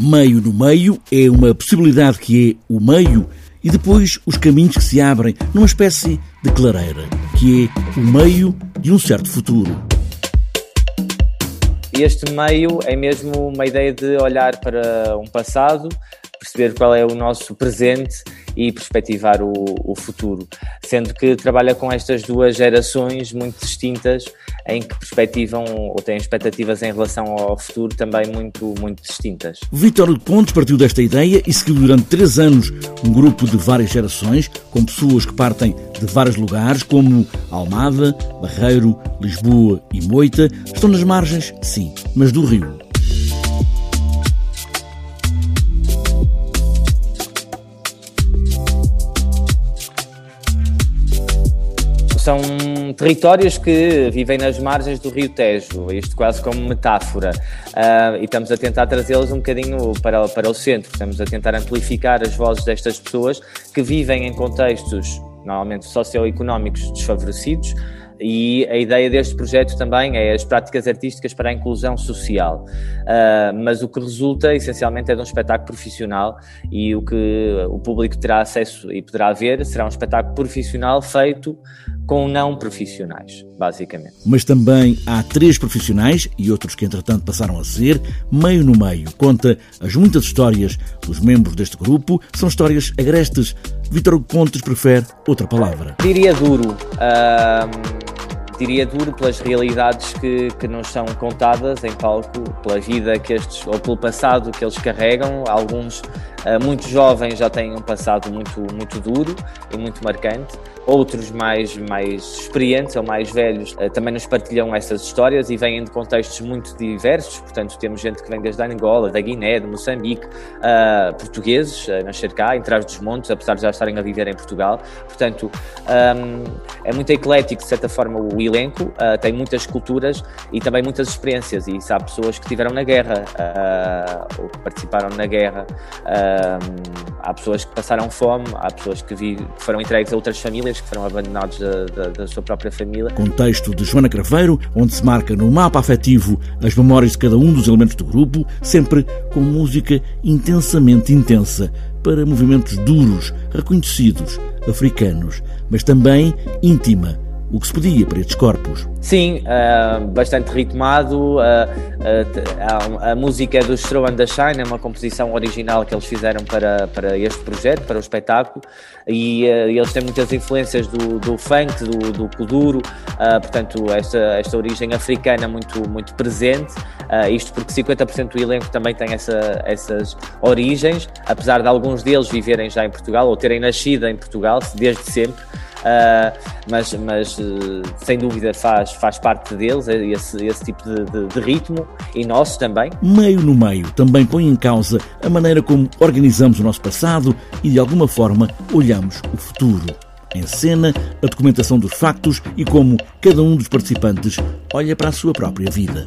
Meio no meio é uma possibilidade que é o meio e depois os caminhos que se abrem numa espécie de clareira, que é o meio de um certo futuro. Este meio é mesmo uma ideia de olhar para um passado, perceber qual é o nosso presente e perspectivar o, o, futuro, sendo que trabalha com estas duas gerações muito distintas, em que perspectivam ou têm expectativas em relação ao futuro também muito, muito distintas. Vítor Pontes partiu desta ideia e seguiu durante três anos um grupo de várias gerações, com pessoas que partem de vários lugares, como Almada, Barreiro, Lisboa e Moita, estão nas margens, sim, mas do Rio. São territórios que vivem nas margens do Rio Tejo, isto quase como metáfora, uh, e estamos a tentar trazê-los um bocadinho para, para o centro, estamos a tentar amplificar as vozes destas pessoas que vivem em contextos normalmente socioeconómicos desfavorecidos, e a ideia deste projeto também é as práticas artísticas para a inclusão social. Uh, mas o que resulta essencialmente é de um espetáculo profissional e o que o público terá acesso e poderá ver será um espetáculo profissional feito com não profissionais, basicamente. Mas também há três profissionais e outros que entretanto passaram a ser, meio no meio. Conta as muitas histórias dos membros deste grupo, são histórias agrestes. Vítor Pontes prefere outra palavra. Diria duro. Uh diria duro pelas realidades que, que nos são contadas em palco, pela vida que estes, ou pelo passado que eles carregam. Alguns, uh, muito jovens, já têm um passado muito, muito duro e muito marcante. Outros mais, mais experientes ou mais velhos uh, também nos partilham essas histórias e vêm de contextos muito diversos. Portanto, temos gente que vem desde Angola, da Guiné, de Moçambique, uh, portugueses a nascer cá, em trás dos montes, apesar de já estarem a viver em Portugal. Portanto, um, é muito eclético, de certa forma, o elenco, uh, tem muitas culturas e também muitas experiências. E há pessoas que estiveram na guerra uh, ou que participaram na guerra, uh, há pessoas que passaram fome, há pessoas que, vi, que foram entregues a outras famílias, que foram abandonados da, da, da, sua própria família. Contexto de Joana Craveiro, onde se marca no mapa afetivo as memórias de cada um dos elementos do grupo, sempre com música intensamente intensa para movimentos duros, reconhecidos, africanos, mas também íntima o que se pedia para estes corpos. Sim, uh, bastante ritmado. Uh, uh, a, a, música do Stroh and the Shine é uma composição original que eles fizeram para, para este projeto, para o espetáculo, e eles têm muitas influências do, do funk, do, do kuduro, portanto, esta, esta origem africana muito, muito presente. isto porque 50% do elenco também tem essa, essas origens, apesar de alguns deles viverem já em Portugal ou terem nascido em Portugal desde sempre. Uh, mas, mas uh, sem dúvida faz, faz parte deles esse, esse tipo de, de, de, ritmo e nosso também. Meio no meio também põe em causa a maneira como organizamos o nosso passado e de alguma forma olhamos o futuro. Em cena, a documentação dos factos e como cada um dos participantes olha para a sua própria vida.